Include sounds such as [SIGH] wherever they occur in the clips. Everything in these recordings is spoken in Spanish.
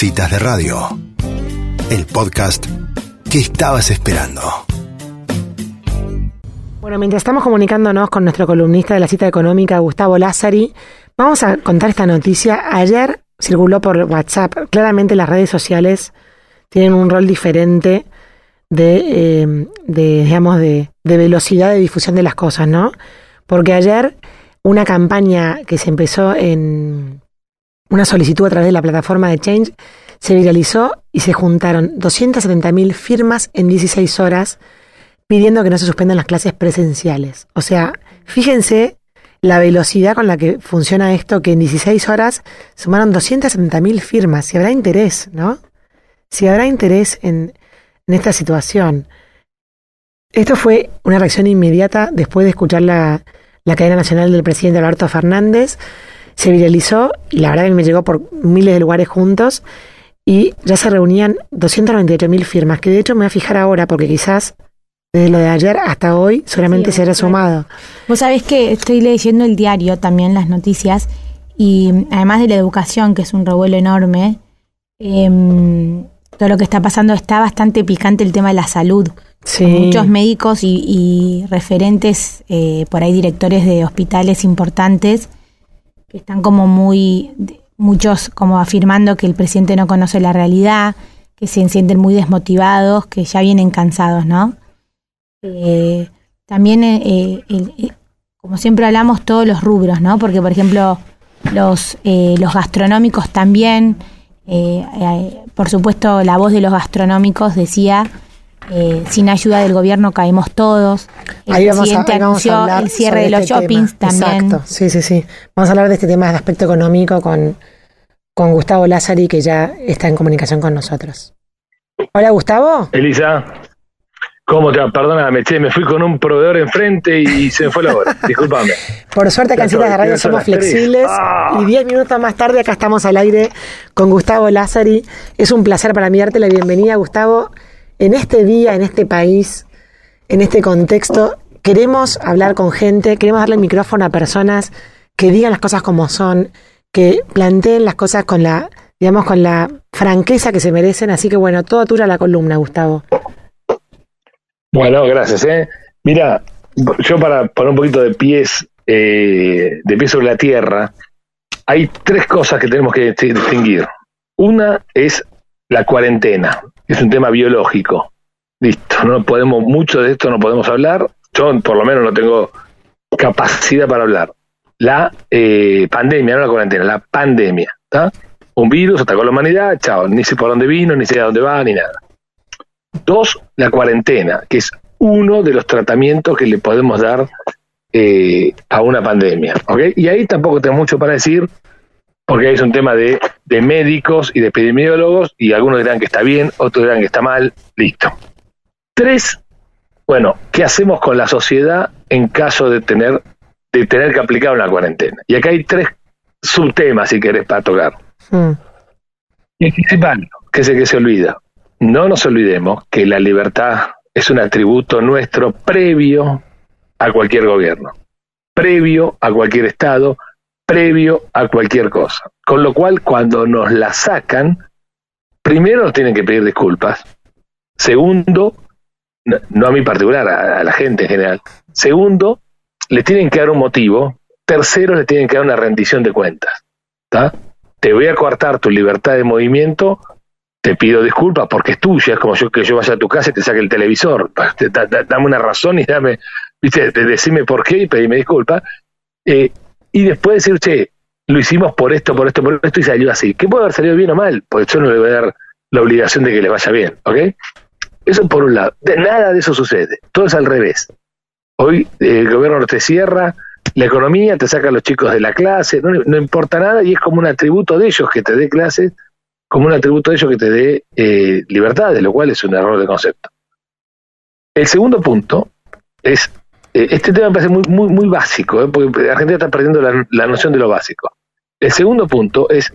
Citas de Radio, el podcast que estabas esperando. Bueno, mientras estamos comunicándonos con nuestro columnista de la cita económica, Gustavo Lázari, vamos a contar esta noticia. Ayer circuló por WhatsApp. Claramente las redes sociales tienen un rol diferente de, de digamos, de velocidad de difusión de las cosas, ¿no? Porque ayer una campaña que se empezó en una solicitud a través de la plataforma de Change se viralizó y se juntaron 270.000 firmas en 16 horas pidiendo que no se suspendan las clases presenciales. O sea, fíjense la velocidad con la que funciona esto, que en 16 horas sumaron 270.000 firmas. Si habrá interés, ¿no? Si habrá interés en, esta situación. Esto fue una reacción inmediata después de escuchar la cadena nacional del presidente Alberto Fernández. Se viralizó y la verdad que me llegó por miles de lugares juntos y ya se reunían 298 mil firmas, que de hecho me voy a fijar ahora porque quizás desde lo de ayer hasta hoy solamente se haya sumado. Vos sabés que estoy leyendo el diario también, las noticias, y además de la educación, que es un revuelo enorme, em, todo lo que está pasando está bastante picante el tema de la salud. Sí. Muchos médicos y, y referentes, eh, por ahí directores de hospitales importantes, que están como muy, muchos como afirmando que el presidente no conoce la realidad, que se sienten muy desmotivados, que ya vienen cansados, ¿no? Eh, también, eh, como siempre hablamos, todos los rubros, ¿no? Porque, por ejemplo, los, eh, los gastronómicos también, eh, eh, por supuesto, la voz de los gastronómicos decía, eh, sin ayuda del gobierno caemos todos. El Ahí vamos, a, presidente ahí vamos a anunció hablar el cierre de los este shoppings tema. también. Exacto, sí, sí, sí. Vamos a hablar de este tema del aspecto económico con, con Gustavo Lázari, que ya está en comunicación con nosotros. Hola, Gustavo. Elisa, ¿cómo te va? Perdóname, che, me fui con un proveedor enfrente y se me fue la hora. Disculpame. Por suerte, acá de Radio somos flexibles Ah. y 10 minutos más tarde acá estamos al aire con Gustavo Lázari. Es un placer para mí darte la bienvenida, Gustavo. En este día, en este país, en este contexto, queremos hablar con gente, queremos darle el micrófono a personas que digan las cosas como son, que planteen las cosas con la, digamos, con la franqueza que se merecen. Así que bueno, todo tuya la columna, Gustavo. Bueno, gracias, ¿eh? Mira, yo para poner un poquito de pies, eh, de pies sobre la tierra, hay tres cosas que tenemos que distinguir. Una es la cuarentena, es un tema biológico. Listo, no podemos, mucho de esto no podemos hablar. Yo por lo menos no tengo capacidad para hablar. La eh, pandemia, no la cuarentena, la pandemia. ¿tá? Un virus atacó a la humanidad, chao, ni sé por dónde vino, ni sé a dónde va, ni nada. Dos, la cuarentena, que es uno de los tratamientos que le podemos dar eh, a una pandemia. ¿ok? Y ahí tampoco tengo mucho para decir, porque es un tema de, de médicos y de epidemiólogos, y algunos dirán que está bien, otros dirán que está mal, listo. Tres, bueno, ¿qué hacemos con la sociedad en caso de tener, de tener que aplicar una cuarentena? Y acá hay tres subtemas, si querés, para tocar. Mm. Y el principal, que es el que se olvida. No nos olvidemos que la libertad es un atributo nuestro previo a cualquier gobierno, previo a cualquier Estado, previo a cualquier cosa. Con lo cual, cuando nos la sacan, primero nos tienen que pedir disculpas. Segundo, no, a mí particular, a, la gente en general. Segundo, le tienen que dar un motivo. Tercero, le tienen que dar una rendición de cuentas. te voy a coartar tu libertad de movimiento, te pido disculpas porque es tuya, es como yo que yo vaya a tu casa y te saque el televisor, dame una razón y dame, viste, de- decime por qué y pedime disculpas. Eh, y después decir, che, lo hicimos por esto, por esto, por esto y salió así. ¿Qué puede haber salido bien o mal? Porque yo no le voy a dar la obligación de que le vaya bien, ¿ok? Eso por un lado. De, nada de eso sucede, todo es al revés. Hoy eh, el gobierno te cierra, la economía te saca a los chicos de la clase, no, importa nada y es como un atributo de ellos que te dé clases, como un atributo de ellos que te dé eh, libertad, de lo cual es un error de concepto. El segundo punto es, este tema me parece muy, muy, muy básico, eh, porque Argentina está perdiendo la, la noción de lo básico. El segundo punto es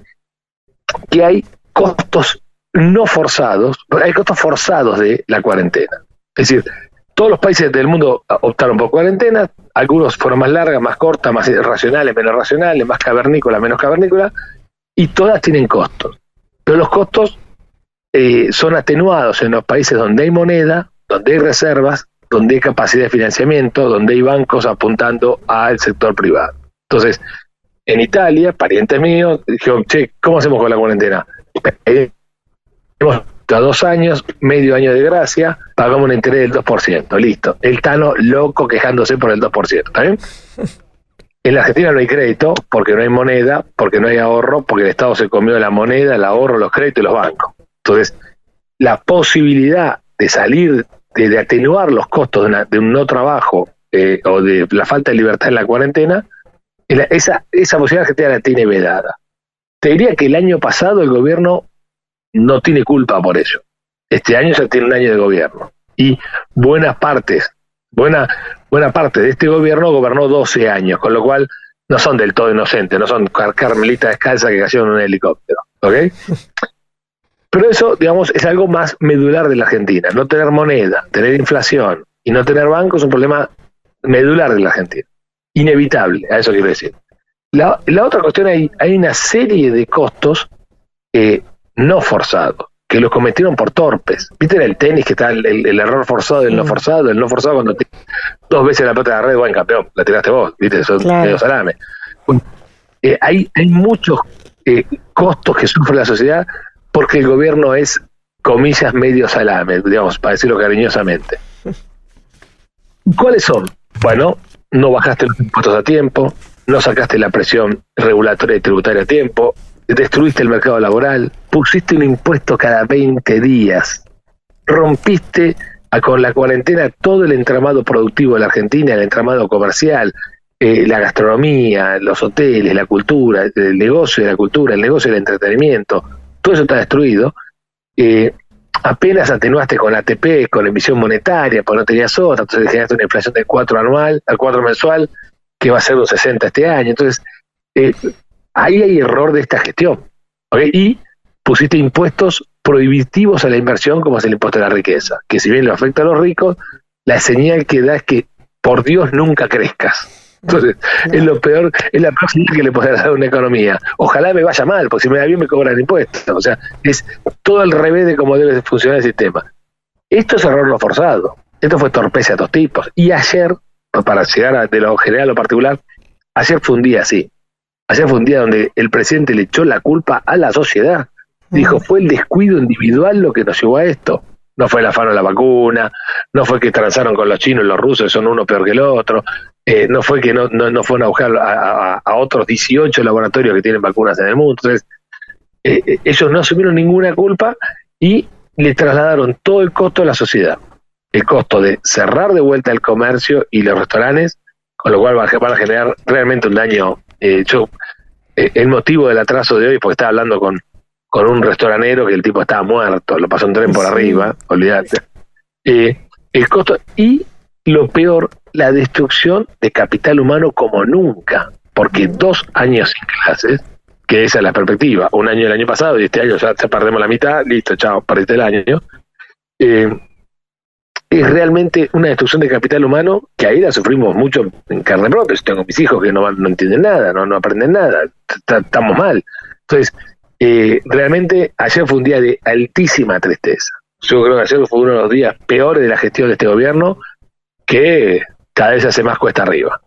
que hay costos no forzados, hay costos forzados de la cuarentena. Es decir, todos los países del mundo optaron por cuarentena, algunos fueron más largas, más cortas, más racionales, menos racionales, más cavernícolas, menos cavernícolas, y todas tienen costos. Pero los costos eh, son atenuados en los países donde hay moneda, donde hay reservas, donde hay capacidad de financiamiento, donde hay bancos apuntando al sector privado. Entonces, en Italia, parientes míos, dijeron, che, ¿cómo hacemos con la cuarentena? Eh, hemos a dos años, medio año de gracia, pagamos un interés del 2%, listo. El Tano loco quejándose por el 2%, ¿está bien? [LAUGHS] En la Argentina no hay crédito porque no hay moneda, porque no hay ahorro, porque el Estado se comió la moneda, el ahorro, los créditos y los bancos. Entonces, la posibilidad de salir, de, atenuar los costos de, un no trabajo eh, o de la falta de libertad en la cuarentena, esa, esa posibilidad Argentina la tiene vedada. Te diría que el año pasado el gobierno no tiene culpa por ello. Este año ya tiene un año de gobierno. Y buenas partes, buena, buena parte de este gobierno gobernó 12 años, con lo cual no son del todo inocentes, no son carmelitas descalzas que cayeron en un helicóptero. ¿Ok? Pero eso, digamos, es algo más medular de la Argentina. No tener moneda, tener inflación y no tener banco es un problema medular de la Argentina. Inevitable, a eso quiero decir. La, la otra cuestión, hay, hay una serie de costos eh, no forzados, que los cometieron por torpes. ¿Viste en el tenis que está el, error forzado del no forzado? El no forzado cuando dos veces la pelota de la red, buen campeón, la tiraste vos, ¿viste? Son medio salame. Eh, hay, hay muchos eh, costos que sufre la sociedad porque el gobierno es, comillas, medio salame, digamos, para decirlo cariñosamente. [LAUGHS] ¿Cuáles son? Bueno, no bajaste los impuestos a tiempo, no sacaste la presión regulatoria y tributaria a tiempo, destruiste el mercado laboral, pusiste un impuesto cada 20 días, rompiste con la cuarentena todo el entramado productivo de la Argentina, el entramado comercial, eh, la gastronomía, los hoteles, la cultura, el negocio de la cultura, el negocio del entretenimiento, todo eso está destruido. Eh, apenas atenuaste con ATP, con emisión monetaria, porque no tenías otra, entonces generaste una inflación de 4 anual, al 4 mensual, que va a ser un 60 este año. Entonces, eh, ahí hay error de esta gestión. Y pusiste impuestos prohibitivos a la inversión, como es el impuesto a la riqueza, que si bien lo afecta a los ricos, la señal que da es que por Dios nunca crezcas. Entonces, es lo peor, es la próxima que le podrá dar a una economía. Ojalá me vaya mal, porque si me da bien me cobran impuestos. O sea, es todo al revés de cómo debe funcionar el sistema. Esto es error no forzado. Esto fue torpeza a dos tipos. Y ayer, para llegar de lo general a lo particular, ayer fue un día así. Ayer fue un día donde el presidente le echó la culpa a la sociedad. Dijo, fue el descuido individual lo que nos llevó a esto. No fue el afano de la vacuna, no fue que transaron con los chinos y los rusos, son uno peor que el otro, eh, no fue que no, no, fueron a buscar a, otros 18 laboratorios que tienen vacunas en el mundo. Entonces, eh, eh, ellos no asumieron ninguna culpa y le trasladaron todo el costo a la sociedad. El costo de cerrar de vuelta el comercio y los restaurantes, con lo cual van a generar realmente un daño. yo, el motivo del atraso de hoy, porque estaba hablando con, con un restauranero que el tipo estaba muerto, lo pasó un tren por arriba, olvídate. el costo, y lo peor, la destrucción de capital humano como nunca, porque dos años sin clases, que esa es la perspectiva, un año el año pasado y este año ya, perdemos la mitad, listo, chao, perdiste el año, eh, es realmente una destrucción de capital humano que ahí la sufrimos mucho en carne propia. Tengo mis hijos que no, no entienden nada, no, no aprenden nada, estamos mal. Entonces, eh, realmente ayer fue un día de altísima tristeza. Yo creo que ayer fue uno de los días peores de la gestión de este gobierno que cada vez se hace más cuesta arriba.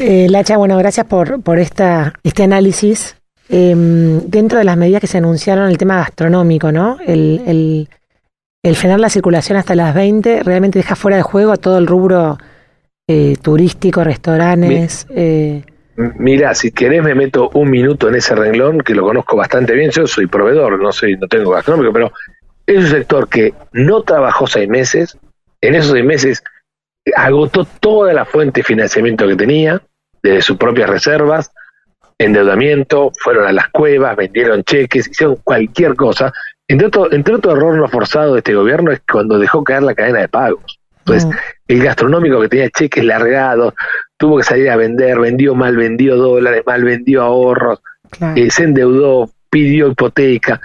Eh, Lacha, bueno, gracias por, por esta, este análisis. Em, dentro de las medidas que se anunciaron, el tema gastronómico, ¿no? El, el, frenar la circulación hasta las 20 realmente deja fuera de juego a todo el rubro eh, turístico, restaurantes. Eh. Mira, si querés me meto un minuto en ese renglón, que lo conozco bastante bien. Yo soy proveedor, no soy, no tengo gastronómico, pero es un sector que no trabajó seis meses, en esos seis meses agotó toda la fuente de financiamiento que tenía, desde sus propias reservas, endeudamiento, fueron a las cuevas, vendieron cheques, hicieron cualquier cosa. Entre otro, entre otro error no forzado de este gobierno es cuando dejó caer la cadena de pagos. Pues el gastronómico que tenía cheques largados, tuvo que salir a vender, vendió mal, vendió dólares, mal vendió ahorros, eh, se endeudó, pidió hipoteca.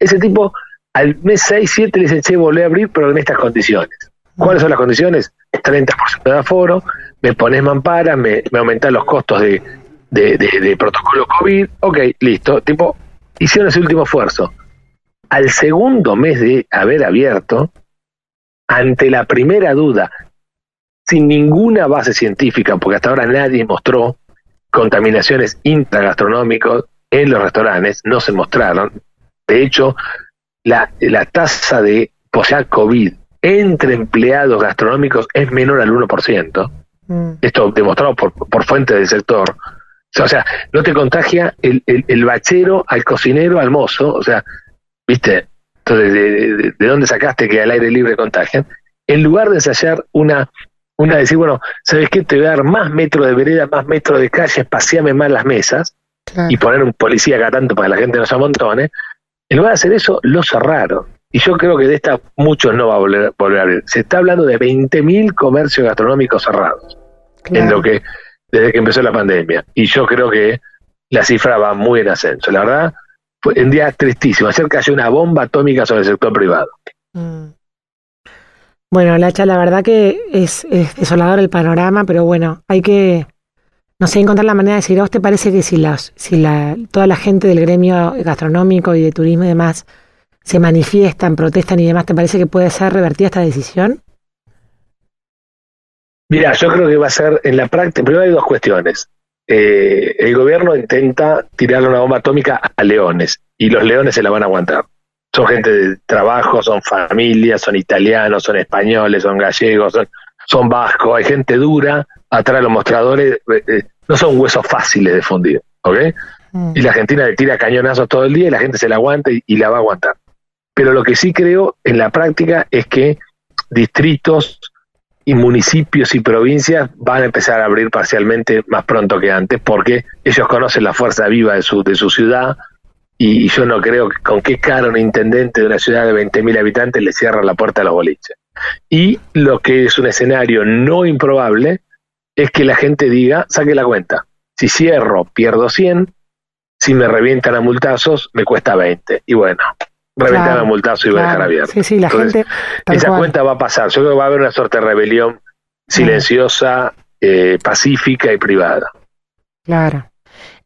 Ese tipo al mes 6, 7 le dicen, che, volví a abrir, pero en estas condiciones. ¿Cuáles son las condiciones? 30% de aforo, me pones mampara, me, me los costos de, protocolo COVID, ok, listo, tipo, hicieron ese último esfuerzo. Al segundo mes de haber abierto, ante la primera duda, sin ninguna base científica, porque hasta ahora nadie mostró contaminaciones intragastronómicas en los restaurantes, no se mostraron. De hecho, la, tasa de post-COVID entre empleados gastronómicos es menor al 1%. Mm. Esto demostrado por, por fuentes del sector. O sea, no te contagia el, el, bachero al cocinero al mozo. O sea, ¿viste? Entonces, ¿de, de, dónde sacaste que al aire libre contagian? En lugar de ensayar una, una decir, bueno, ¿sabes qué? Te voy a dar más metros de vereda, más metros de calle, espaciame más las mesas y poner un policía acá tanto para que la gente no se amontone. En lugar de hacer eso, lo cerraron. Y yo creo que de esta muchos no va a volver, volver a abrir. Se está hablando de 20.000 comercios gastronómicos cerrados en lo que desde que empezó la pandemia. Y yo creo que la cifra va muy en ascenso. La verdad, fue un día tristísimo. Ayer cayó una bomba atómica sobre el sector privado. Mm. Bueno, Lacha, la verdad que es, desolador el panorama, pero bueno, hay que, no sé, encontrar la manera de decir, ¿a vos te parece que si, las, si la, toda la gente del gremio gastronómico y de turismo y demás se manifiestan, protestan y demás, ¿te parece que puede ser revertida esta decisión? Mira, yo creo que va a ser en la práctica, primero hay dos cuestiones. Eh, el gobierno intenta tirarle una bomba atómica a leones y los leones se la van a aguantar. Son gente de trabajo, son familias, son italianos, son españoles, son gallegos, son, son vascos, hay gente dura atrás de los mostradores, eh, eh, no son huesos fáciles de fundir, ¿ok? Mm. Y la Argentina le tira cañonazos todo el día y la gente se la aguanta y la va a aguantar. Pero lo que sí creo en la práctica es que distritos y municipios y provincias van a empezar a abrir parcialmente más pronto que antes porque ellos conocen la fuerza viva de su, de su ciudad y yo no creo que con qué cara un intendente de una ciudad de 20.000 habitantes le cierra la puerta a los boliches. Y lo que es un escenario no improbable es que la gente diga, saque la cuenta, si cierro pierdo 100, si me revientan a multazos me cuesta 20. Y bueno, reventar multazo y va a dejar abierto. Sí, sí, la gente. Esa cuenta va a pasar. Yo creo que va a haber una suerte de rebelión silenciosa, eh, pacífica y privada. Claro.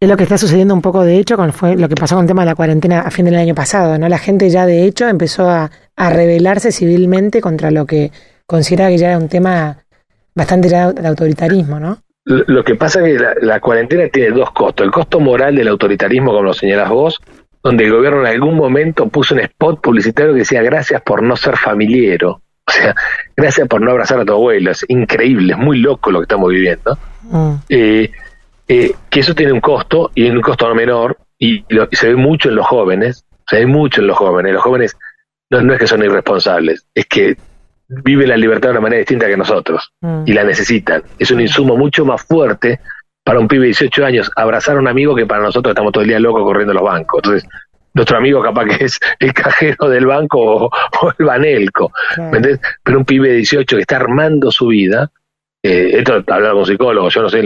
Es lo que está sucediendo un poco, de hecho, con fue lo que pasó con el tema de la cuarentena a fin del año pasado, ¿no? La gente ya, de hecho, empezó a, a rebelarse civilmente contra lo que considera que ya era un tema bastante ya de autoritarismo, ¿no? Lo que pasa es que la, la, cuarentena tiene dos costos. El costo moral del autoritarismo, como lo señalas vos, donde el gobierno en algún momento puso un spot publicitario que decía gracias por no ser familiero. O sea, [LAUGHS] gracias por no abrazar a tu abuelo. Es increíble, es muy loco lo que estamos viviendo. Mm. Eh, eh, que eso tiene un costo y un costo no menor y, se ve mucho en los jóvenes. Se ve mucho en los jóvenes. Los jóvenes no, no es que son irresponsables, es que viven la libertad de una manera distinta que nosotros mm. y la necesitan. Es un insumo mucho más fuerte para un pibe de 18 años abrazar a un amigo que para nosotros estamos todo el día locos corriendo los bancos. Entonces, nuestro amigo capaz que es el cajero del banco o, el banelco. Pero un pibe de 18 que está armando su vida, eh, esto hablar con psicólogos, yo no sé,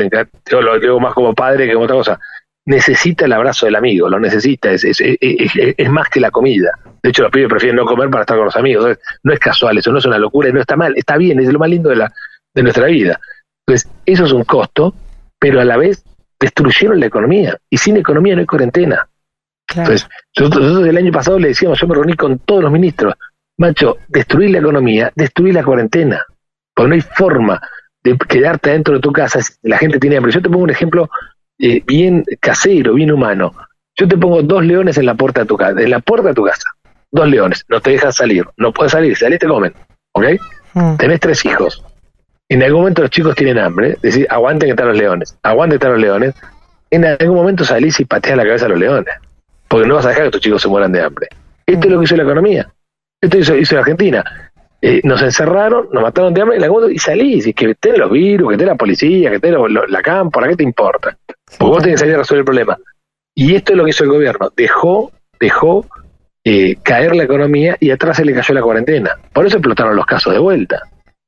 yo lo digo más como padre que como otra cosa, necesita el abrazo del amigo, lo necesita, es, es, es, más que la comida. De hecho, los pibes prefieren no comer para estar con los amigos. no es casual, eso no es una locura y no está mal, está bien, es lo más lindo de, la, de nuestra vida. Entonces, eso es un costo pero a la vez destruyeron la economía. Y sin economía no hay cuarentena. Entonces, nosotros, el año pasado le decíamos, yo me reuní con todos los ministros, macho, destruir la economía, destruir la cuarentena. Porque no hay forma de quedarte dentro de tu casa si la gente tiene hambre. Yo te pongo un ejemplo eh, bien casero, bien humano. Yo te pongo dos leones en la puerta de tu casa, en la puerta de tu casa. Dos leones, no te dejan salir, no puedes salir, salís te comen, ¿ok? Mm. Tenés tres hijos, en algún momento los chicos tienen hambre, decir, aguanten que están los leones, aguanten que están los leones, en algún momento salís y pateas la cabeza a los leones, porque no vas a dejar que tus chicos se mueran de hambre. Esto es lo que hizo la economía, esto hizo, hizo la Argentina. Eh, nos encerraron, nos mataron de hambre y salís, y que estén los virus, que esté la policía, que esté la cámpora, ¿qué te importa? Porque vos tenés que salir a resolver el problema. Y esto es lo que hizo el gobierno, dejó, dejó eh, caer la economía y atrás se le cayó la cuarentena. Por eso explotaron los casos de vuelta.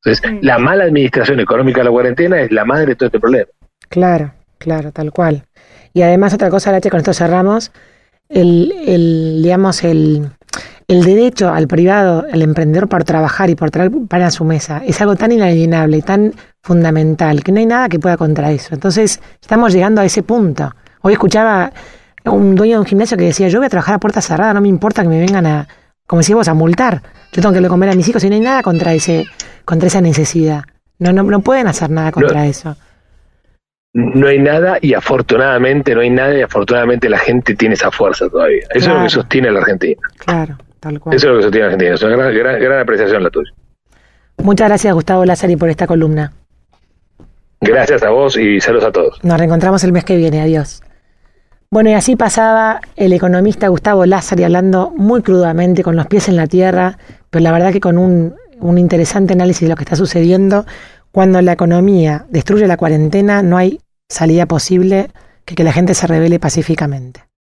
Entonces, la mala administración económica de la cuarentena es la madre de todo este problema. Claro, claro, tal cual. Y además otra cosa, Lache, con esto cerramos, el, el digamos, el, el derecho al privado, al emprendedor por trabajar y por traer para su mesa, es algo tan inalienable y tan fundamental que no hay nada que pueda contra eso. Entonces, estamos llegando a ese punto. Hoy escuchaba un dueño de un gimnasio que decía, yo voy a trabajar a puerta cerrada, no me importa que me vengan a, como decís vos, a multar. Yo tengo que le comer a mis hijos y no hay nada contra ese, contra esa necesidad. No, no, no pueden hacer nada contra eso. No hay nada y afortunadamente no hay nada y afortunadamente la gente tiene esa fuerza todavía. Eso es lo que sostiene la Argentina. Claro, tal cual. Eso es lo que sostiene la Argentina. Es una gran, gran, gran apreciación la tuya. Muchas gracias Gustavo Lázari por esta columna. Gracias a vos y saludos a todos. Nos reencontramos el mes que viene. Adiós. Bueno, y así pasaba el economista Gustavo Lázari hablando muy crudamente, con los pies en la tierra, pero la verdad que con un, un interesante análisis de lo que está sucediendo. Cuando la economía destruye la cuarentena, no hay salida posible que que la gente se revele pacíficamente.